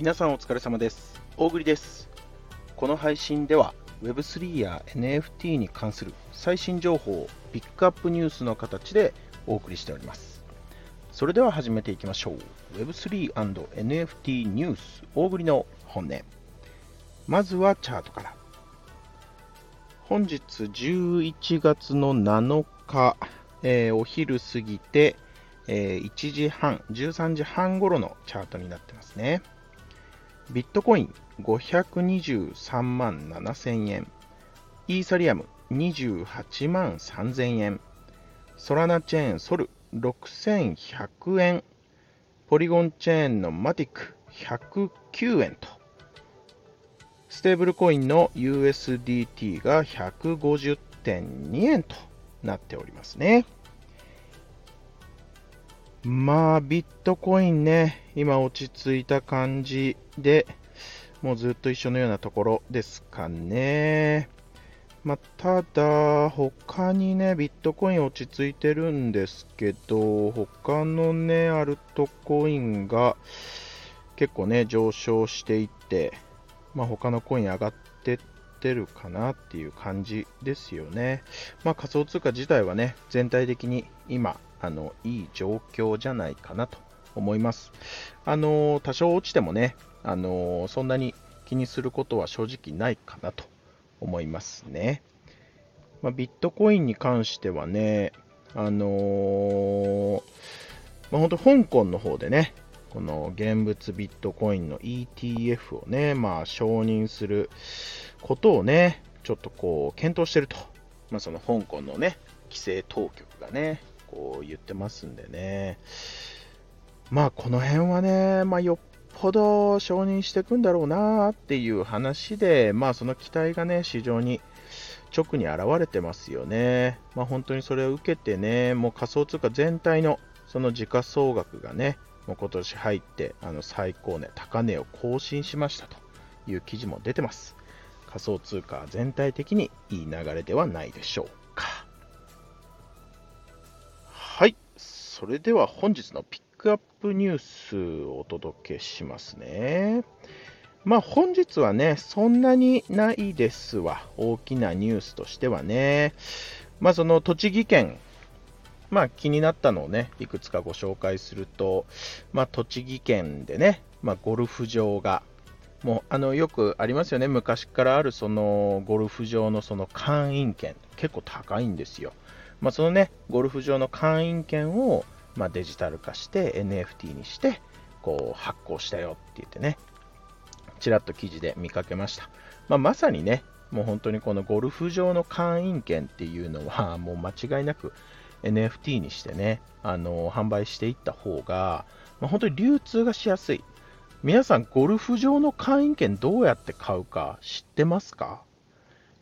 皆さんお疲れ様です。大栗です。この配信では Web3 や NFT に関する最新情報をピックアップニュースの形でお送りしております。それでは始めていきましょう。Web3&NFT ニュース大栗の本音。まずはチャートから。本日11月の7日、えーお昼過ぎて、えー1時半、13時半頃のチャートになってますね。ビットコイン523万7000円、イーサリアム28万3000円、ソラナチェーンソル6100円、ポリゴンチェーンのマティック109円と、ステーブルコインの USDT が150.2円となっておりますね。まあ、ビットコインね、今落ち着いた感じで、もうずっと一緒のようなところですかね。まあ、ただ、他にね、ビットコイン落ち着いてるんですけど、他のね、アルトコインが結構ね、上昇していって、まあ、他のコイン上がってってるかなっていう感じですよね。まあ、仮想通貨自体はね、全体的に今、あのいい状況じゃないかなと思います。あの多少落ちてもね、あのそんなに気にすることは正直ないかなと思いますね。まあ、ビットコインに関してはね、あのーまあ、本当香港の方でね、この現物ビットコインの ETF をね、まあ、承認することをね、ちょっとこう検討してると、まあ、その香港のね、規制当局がね、こう言ってますんでね。まあこの辺はね、まあよっぽど承認していくんだろうなっていう話で、まあその期待がね、市場に直に現れてますよね。まあ本当にそれを受けてね、もう仮想通貨全体のその時価総額がね、もう今年入ってあの最高値、高値を更新しましたという記事も出てます。仮想通貨全体的にいい流れではないでしょうか。はい。それでは本日のピックアップニュースをお届けしますね。まあ本日はね、そんなにないですわ。大きなニュースとしてはね。まあその栃木県、まあ気になったのをね、いくつかご紹介すると、まあ栃木県でね、まあゴルフ場が、もうあのよくありますよね、昔からあるそのゴルフ場のその会員権、結構高いんですよ。まあ、そのね、ゴルフ場の会員権を、まあ、デジタル化して NFT にして、こう発行したよって言ってね、ちらっと記事で見かけました。まあ、まさにね、もう本当にこのゴルフ場の会員権っていうのは、もう間違いなく NFT にしてね、あの販売していった方が、まあ、本当に流通がしやすい。皆さん、ゴルフ場の会員権どうやって買うか知ってますか？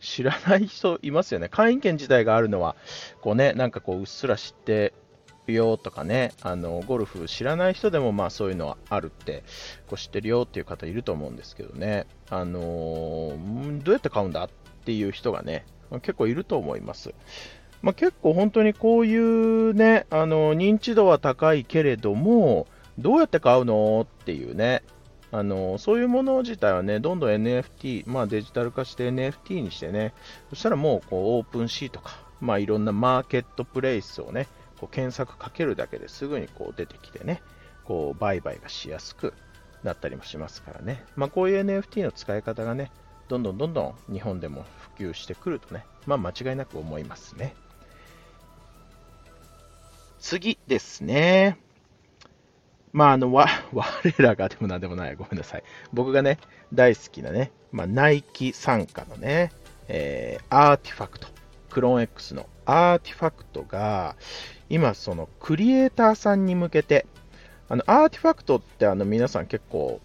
知らない人いますよね。会員権自体があるのは、こうね、なんかこう、うっすら知ってるよとかね、あの、ゴルフ知らない人でも、まあそういうのはあるって、こう知ってるよっていう方いると思うんですけどね、あのーどうやって買うんだっていう人がね、結構いると思います。まあ、結構本当にこういうね、あの、認知度は高いけれども、どうやって買うのっていうね、あのそういうもの自体はね、どんどん NFT、まあ、デジタル化して NFT にしてね、そしたらもうこうオープンシーとか、まあ、いろんなマーケットプレイスをね、こう検索かけるだけですぐにこう出てきてね、こう売買がしやすくなったりもしますからね、まあ、こういう NFT の使い方がね、どんどんどんどん日本でも普及してくるとね、まあ、間違いなく思いますね。次ですね。まあ、あの、わ、我らがでもなんでもない、ごめんなさい。僕がね、大好きなね、まあ、ナイキ傘下のね、えー、 RTFKT、CLONE X の RTFKT が、今、そのクリエイターさんに向けて、あの、 RTFKT ってあの、皆さん結構、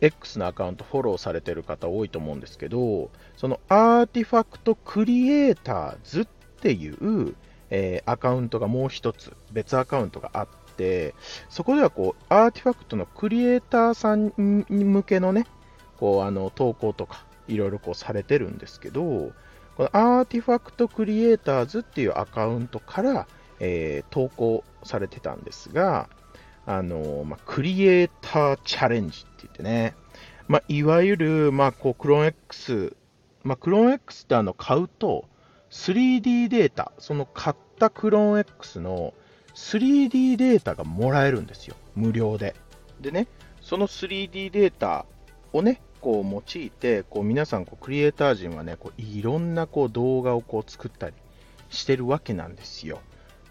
X のアカウントフォローされてる方多いと思うんですけど、その RTFKT Creators っていう、えーアカウントがもう一つ、別アカウントがあって、そこではこう、 RTFKT のクリエイターさんに向けのね、こう、あの、投稿とか、いろいろこうされてるんですけど、この RTFKT Creators っていうアカウントから、えー投稿されてたんですが、あの、まあ、クリエイターチャレンジって言ってね、まあ、いわゆる、まあ、こう、クローン X、まあ、クローン X ってあの、買うと、3D データ、その買ったクローン X の 3D データがもらえるんですよ。無料で。でね、その 3D データをね、こう用いて、こう皆さんこうクリエイター陣はね、こういろんなこう動画をこう作ったりしてるわけなんですよ。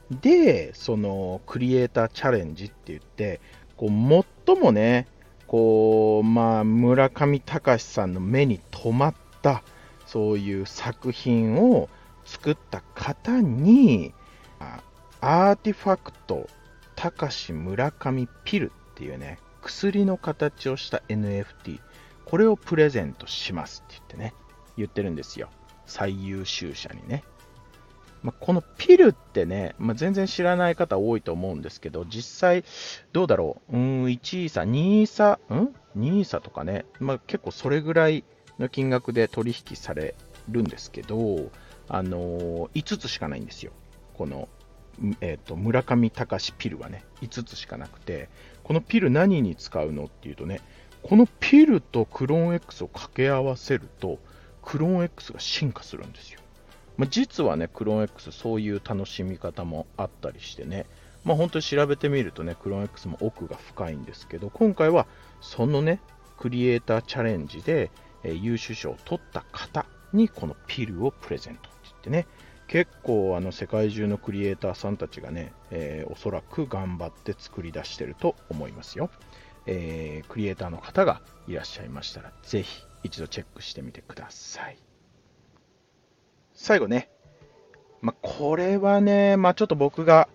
で、そのクリエイターチャレンジって言って、こう最もね、こう、まあ、村上隆さんの目に留まった、そういう作品を作った方に、アーティファクト、高し村上ピルっていうね、薬の形をした NFT、これをプレゼントしますって言ってね、言ってるんですよ。最優秀者にね。まあ、このピルってね、まあ、全然知らない方多いと思うんですけど、実際、どうだろう、うん、1位差、2位差、ん ?2 位差とかね、まあ、結構それぐらいの金額で取引されるんですけど、あのー、5つしかないんですよ。このえーと、村上隆ピルはね、5つしかなくて、このピル何に使うのっていうとね、このピルとクローン X を掛け合わせると、クローン X が進化するんですよ。まあ、実はね、クローン X そういう楽しみ方もあったりしてね、まあ、本当に調べてみるとね、クローン X も奥が深いんですけど、今回はそのね、クリエイターチャレンジで、えー、優秀賞を取った方にこのピルをプレゼントってね、結構あの世界中のクリエイターさんたちがね、えー、おそらく頑張って作り出してると思いますよ、えー、クリエイターの方がいらっしゃいましたら、ぜひ一度チェックしてみてください。最後ね、まあ、これはね、まあ、ちょっと僕が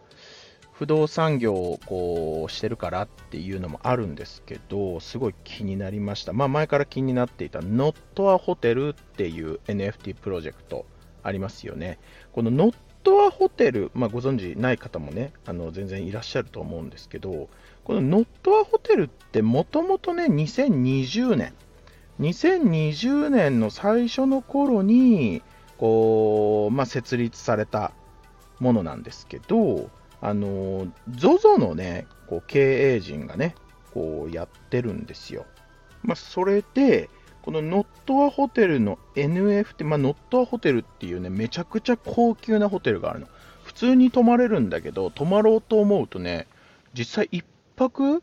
不動産業をこうしてるからっていうのもあるんですけど、すごい気になりました。まあ、前から気になっていた Not a Hotel っていう NFT プロジェクトありますよね。このノットアホテル、まあ、ご存知ない方もね、あの全然いらっしゃると思うんですけど、このノットアホテルってもともとね、2020年、2020年の最初の頃に、こう、まあ、設立されたものなんですけど、あの、ZOZO のね、こう経営陣がね、こうやってるんですよ。まあ、それで、このノットアホテルの NFT、まあ、ノットアホテルっていうね、めちゃくちゃ高級なホテルがあるの。普通に泊まれるんだけど、泊まろうと思うとね、実際1泊、ん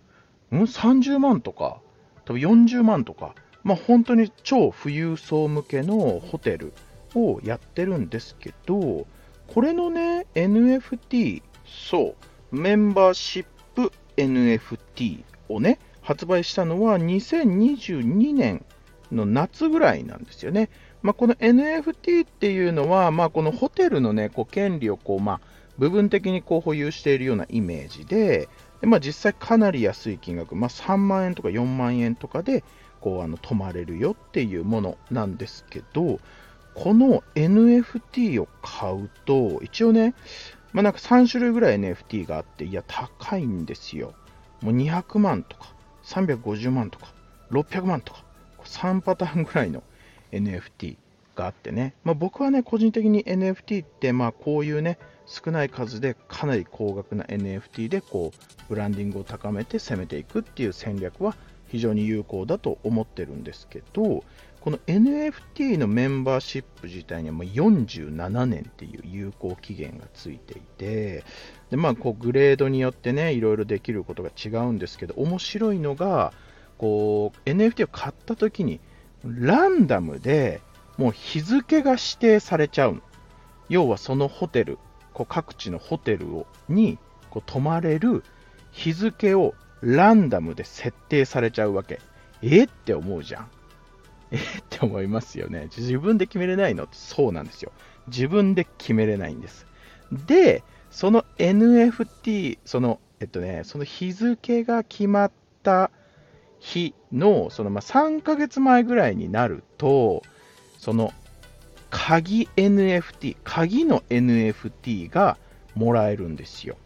?30 万とか、多分40万とか、まあ、本当に超富裕層向けのホテルをやってるんですけど、これのね、NFT、そう、メンバーシップ NFT をね、発売したのは2022年の夏ぐらいなんですよね。まあ、この NFT っていうのは、まあ、このホテルの、ね、こう権利をこう、まあ、部分的にこう保有しているようなイメージで、でまあ、実際かなり安い金額、まあ、3万円とか4万円とかでこうあの泊まれるよっていうものなんですけど、この NFT を買うと、一応ね、まあ、なんか3種類ぐらい NFT があって、いや、高いんですよ。もう200万とか、350万とか、600万とか、3パターンぐらいの NFT があってね、まあ、僕はね、個人的に NFT って、まあ、こういうね、少ない数でかなり高額な NFT でこうブランディングを高めて攻めていくっていう戦略は非常に有効だと思ってるんですけど、この NFT のメンバーシップ自体にはもう47年っていう有効期限がついていて、でまあ、こうグレードによってね、いろいろできることが違うんですけど、面白いのが、こう NFT を買った時にランダムでもう日付が指定されちゃうの。要はそのホテル、こう各地のホテルをにこう泊まれる日付をランダムで設定されちゃうわけ。えって思うじゃん。えって思いますよね。自分で決めれないのそうなんですよ。自分で決めれないんです。で、その NFT、その、えっとね、その日付が決まった日の、そのまあ3ヶ月前ぐらいになると、その鍵 NFT、鍵の NFT がもらえるんですよ。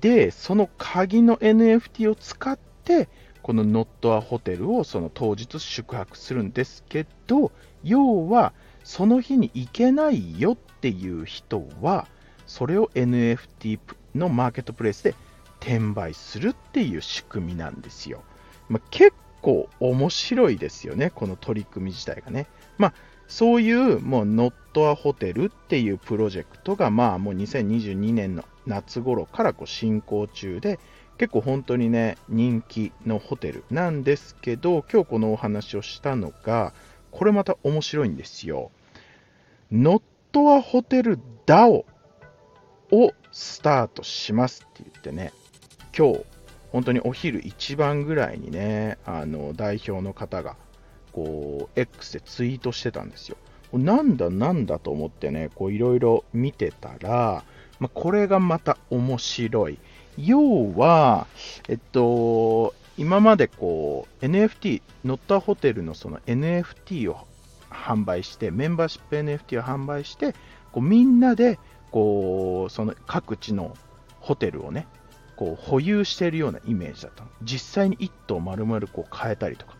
で、その鍵の NFT を使って、このノットアホテルをその当日宿泊するんですけど、要はその日に行けないよっていう人は、それを NFT のマーケットプレイスで転売するっていう仕組みなんですよ。まあ、結構面白いですよね、この取り組み自体がね。まあ、そういうもうノットアホテルっていうプロジェクトがまあもう2022年の夏頃からこう進行中で結構本当にね人気のホテルなんですけど今日このお話をしたのがこれまた面白いんですよ。ノットアホテル DAO をスタートしますって言ってね今日本当にお昼一番ぐらいにねあの代表の方がこう X でツイートしてたんですよ。なんだなんだと思ってねいろいろ見てたら、まあ、これがまた面白い。要は、えっと、今までこう NFT、ノッタホテルのその NFT を販売して、メンバーシップ NFT を販売して、こうみんなでこうその各地のホテルをね、こう保有しているようなイメージだったの。実際に1棟丸々こう変えたりとか、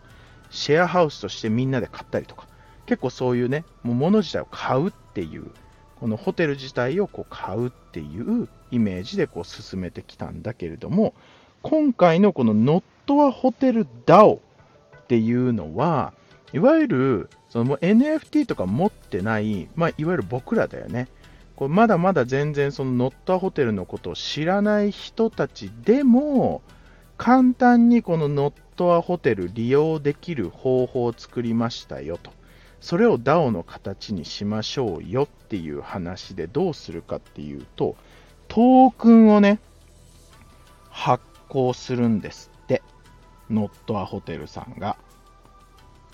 シェアハウスとしてみんなで買ったりとか、結構そういうね、もう物自体を買うっていう、このホテル自体をこう買うっていうイメージでこう進めてきたんだけれども、今回のこのノットアホテル DAO っていうのは、いわゆるその NFT とか持ってない、まあ、いわゆる僕らだよね。これまだまだ全然そのノットアホテルのことを知らない人たちでも、簡単にこのノットアホテル利用できる方法を作りましたよと。それを DAO の形にしましょうよっていう話でどうするかっていうと、トークンをね、発行するんですって。ノットアホテルさんが。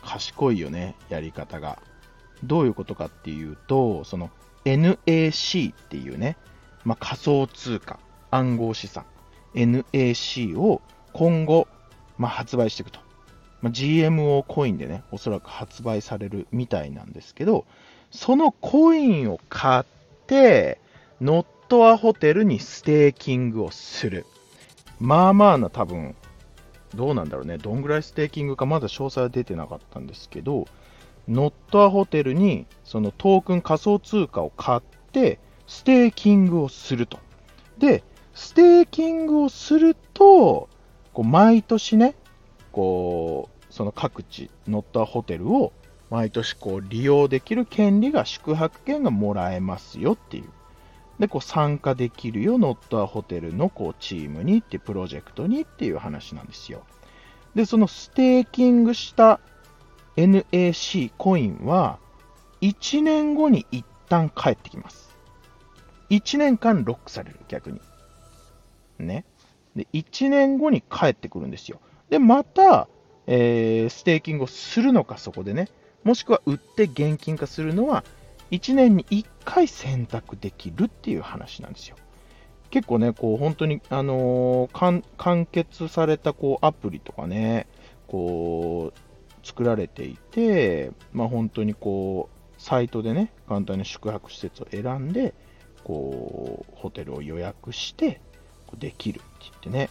賢いよね、やり方が。どういうことかっていうと、その NAC っていうね、まあ、仮想通貨、暗号資産、NAC を今後、まあ、発売していくと。まあ、GMO コインでね、おそらく発売されるみたいなんですけど、そのコインを買って、 NOT A HOTEL にステーキングをする。まあまあな多分、どうなんだろうね、どんぐらいステーキングかまだ詳細は出てなかったんですけど、 NOT A HOTEL にそのトークン仮想通貨を買って、ステーキングをすると。で、ステーキングをすると、こう毎年ね、こう、その各地、 NOT A HOTEL を毎年こう利用できる権利が、宿泊権がもらえますよっていう。で、こう参加できるよ、ノットアホテルのこうチームにって、プロジェクトにっていう話なんですよ。で、そのステーキングした NAC コインは、1年後に一旦帰ってきます。1年間ロックされる、逆に。ね。で、1年後に帰ってくるんですよ。で、また、えー、ステーキングをするのか、そこでね。もしくは売って現金化するのは、1年に1回選択できるっていう話なんですよ。結構ね、こう本当に、あのー、完結されたこうアプリとかね、こう作られていて、まあ、本当にこうサイトでね、簡単に宿泊施設を選んで、こうホテルを予約してできるって言ってね、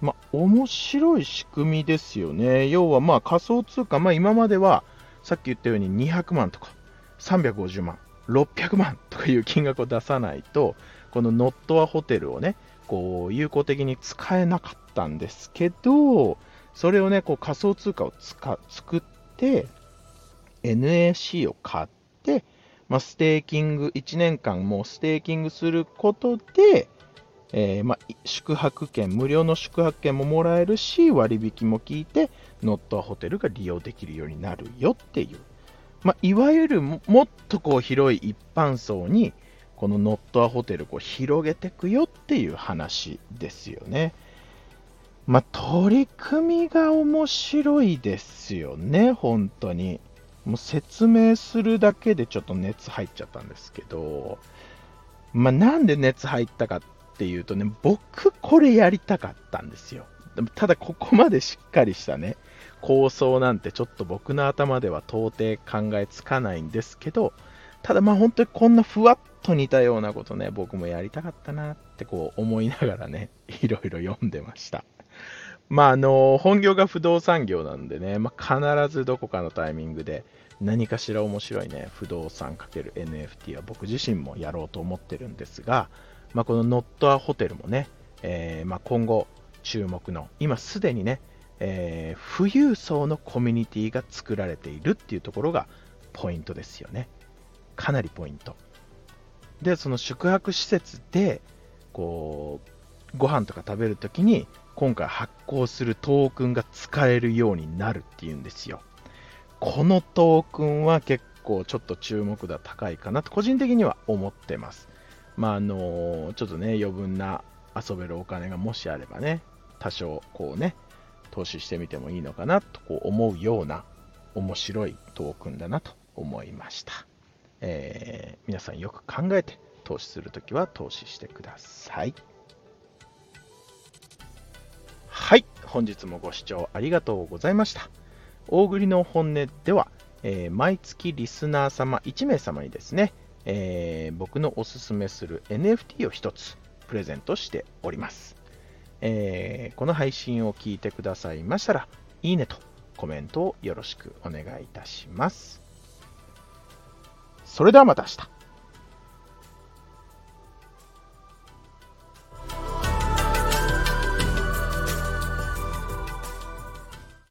まあ、面白い仕組みですよね。要はまあ仮想通貨、まあ、今まではさっき言ったように200万とか350万、600万とかいう金額を出さないと、この NOT A HOTEL をね、こう有効的に使えなかったんですけど、それをね、こう仮想通貨を使作って、NAC を買って、まあ、ステーキング、1年間もうステーキングすることで、えー、まあ、宿泊券、無料の宿泊券ももらえるし、割引も効いて、ノットアホテルが利用できるようになるよっていうまあ、いわゆるもっとこう広い一般層にこのノットアホテルを広げていくよっていう話ですよね。まあ、取り組みが面白いですよね、本当に。もう説明するだけでちょっと熱入っちゃったんですけど、まあ、なんで熱入ったかっていうとね、僕これやりたかったんですよ。ただここまでしっかりしたね、構想なんてちょっと僕の頭では到底考えつかないんですけど、ただま本当にこんなふわっと似たようなことね、僕もやりたかったなってこう思いながらね、いろいろ読んでました。まああの、本業が不動産業なんでね、まあ、必ずどこかのタイミングで何かしら面白いね、不動産 ×NFT は僕自身もやろうと思ってるんですが、まあ、このノットアホテルもね、えー、ま、今後注目の、今すでにね、えー、富裕層のコミュニティが作られているっていうところがポイントですよね。かなりポイント。で、その宿泊施設で、こう、ご飯とか食べるときに、今回発行するトークンが使えるようになるっていうんですよ。このトークンは結構ちょっと注目度高いかなと個人的には思ってます。まあ、あのちょっとね、余分な遊べるお金がもしあればね、多少こうね、投資してみてもいいのかなとこう思うような面白いトークンだなと思いました。えー、皆さんよく考えて投資するときは投資してくださ。い、本日もご視聴ありがとうございました。大栗の本音では、えー、毎月リスナー様1名様にですね、えー、僕のおすすめする NFT を1つプレゼントしております。えー、この配信を聞いてくださいましたら、いいねとコメントをよろしくお願いいたします。それではまた明日。